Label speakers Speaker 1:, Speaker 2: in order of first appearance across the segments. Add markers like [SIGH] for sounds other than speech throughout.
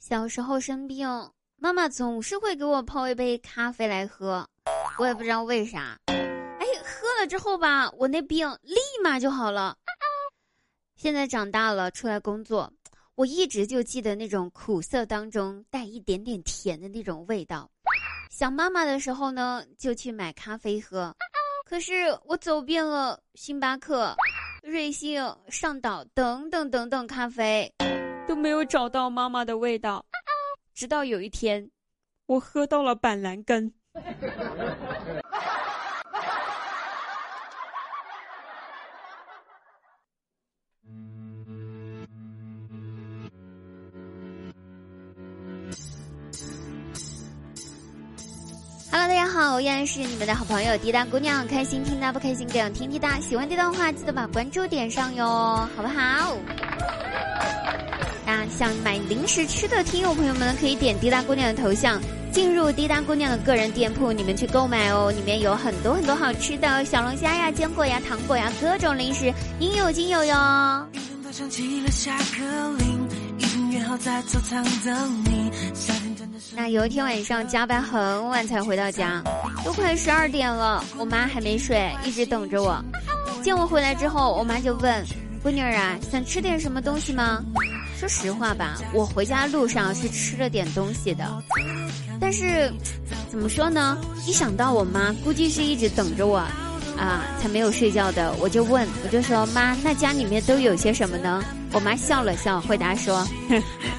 Speaker 1: 小时候生病，妈妈总是会给我泡一杯咖啡来喝，我也不知道为啥。哎，喝了之后吧，我那病立马就好了。现在长大了，出来工作，我一直就记得那种苦涩当中带一点点甜的那种味道。想妈妈的时候呢，就去买咖啡喝。可是我走遍了星巴克、瑞幸、上岛等等等等咖啡。都没有找到妈妈的味道，直到有一天，我喝到了板蓝根。哈喽大家好，依然是你们的好朋友滴答姑娘，开心听答不开心这样听滴答，喜欢滴答的话记得把关注点上哟，好不好？啊，想买零食吃的听友朋友们可以点滴答姑娘的头像，进入滴答姑娘的个人店铺，你们去购买哦。里面有很多很多好吃的小龙虾呀、坚果呀、糖果呀，各种零食应有尽有哟。那有一天晚上加班很晚才回到家，都快十二点了，我妈还没睡，一直等着我。见我回来之后，我妈就问：“闺女儿啊，想吃点什么东西吗？”说实话吧，我回家路上是吃了点东西的，但是怎么说呢？一想到我妈估计是一直等着我，啊，才没有睡觉的，我就问，我就说妈，那家里面都有些什么呢？我妈笑了笑，回答说，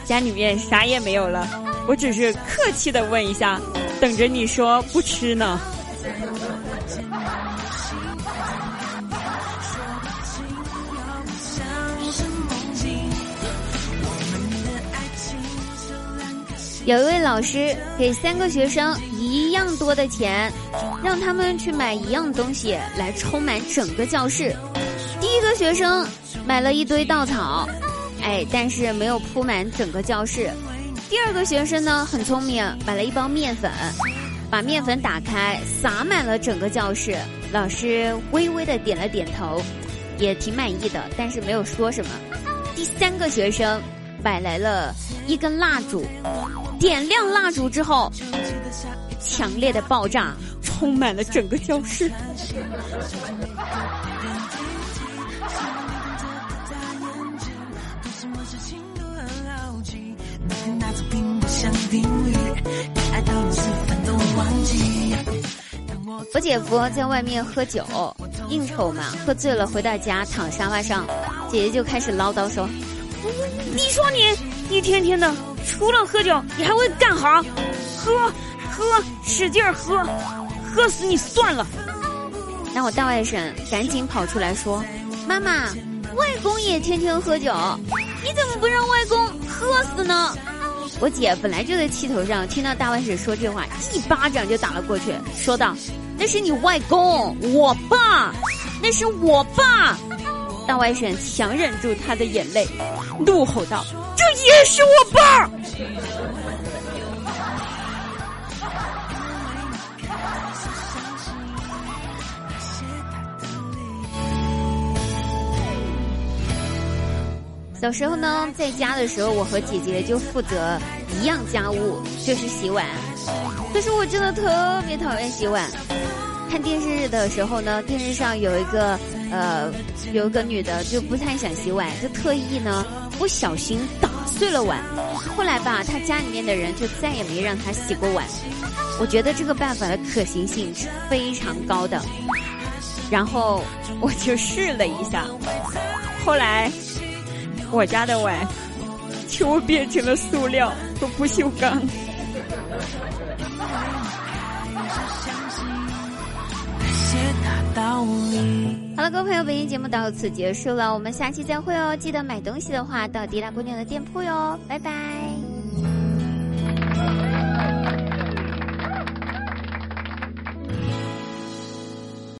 Speaker 1: 家里面啥也没有了，我只是客气的问一下，等着你说不吃呢。有一位老师给三个学生一样多的钱，让他们去买一样东西来充满整个教室。第一个学生买了一堆稻草，哎，但是没有铺满整个教室。第二个学生呢很聪明，买了一包面粉，把面粉打开撒满了整个教室。老师微微的点了点头，也挺满意的，但是没有说什么。第三个学生买来了一根蜡烛。点亮蜡烛之后，强烈的爆炸充满了整个教室。我姐夫在外面喝酒应酬嘛，喝醉了回到家躺沙发上，姐姐就开始唠叨说：“ [LAUGHS] 你说你一天天的。”除了喝酒，你还会干哈？喝，喝，使劲喝，喝死你算了。那我大外甥赶紧跑出来说：“妈妈，外公也天天喝酒，你怎么不让外公喝死呢？”我姐本来就在气头上，听到大外甥说这话，一巴掌就打了过去，说道：“那是你外公，我爸，那是我爸。”大外甥强忍住他的眼泪，怒吼道：“这也是我爸！”小时候呢，在家的时候，我和姐姐就负责一样家务，就是洗碗。可是我真的特别讨厌洗碗。看电视的时候呢，电视上有一个呃，有个女的就不太想洗碗，就特意呢不小心打碎了碗。后来吧，她家里面的人就再也没让她洗过碗。我觉得这个办法的可行性是非常高的。然后我就试了一下，后来我家的碗就变成了塑料和不锈钢。好了各位朋友本期节目到此结束了我们下期再会哦记得买东西的话到迪拉姑娘的店铺哟拜拜。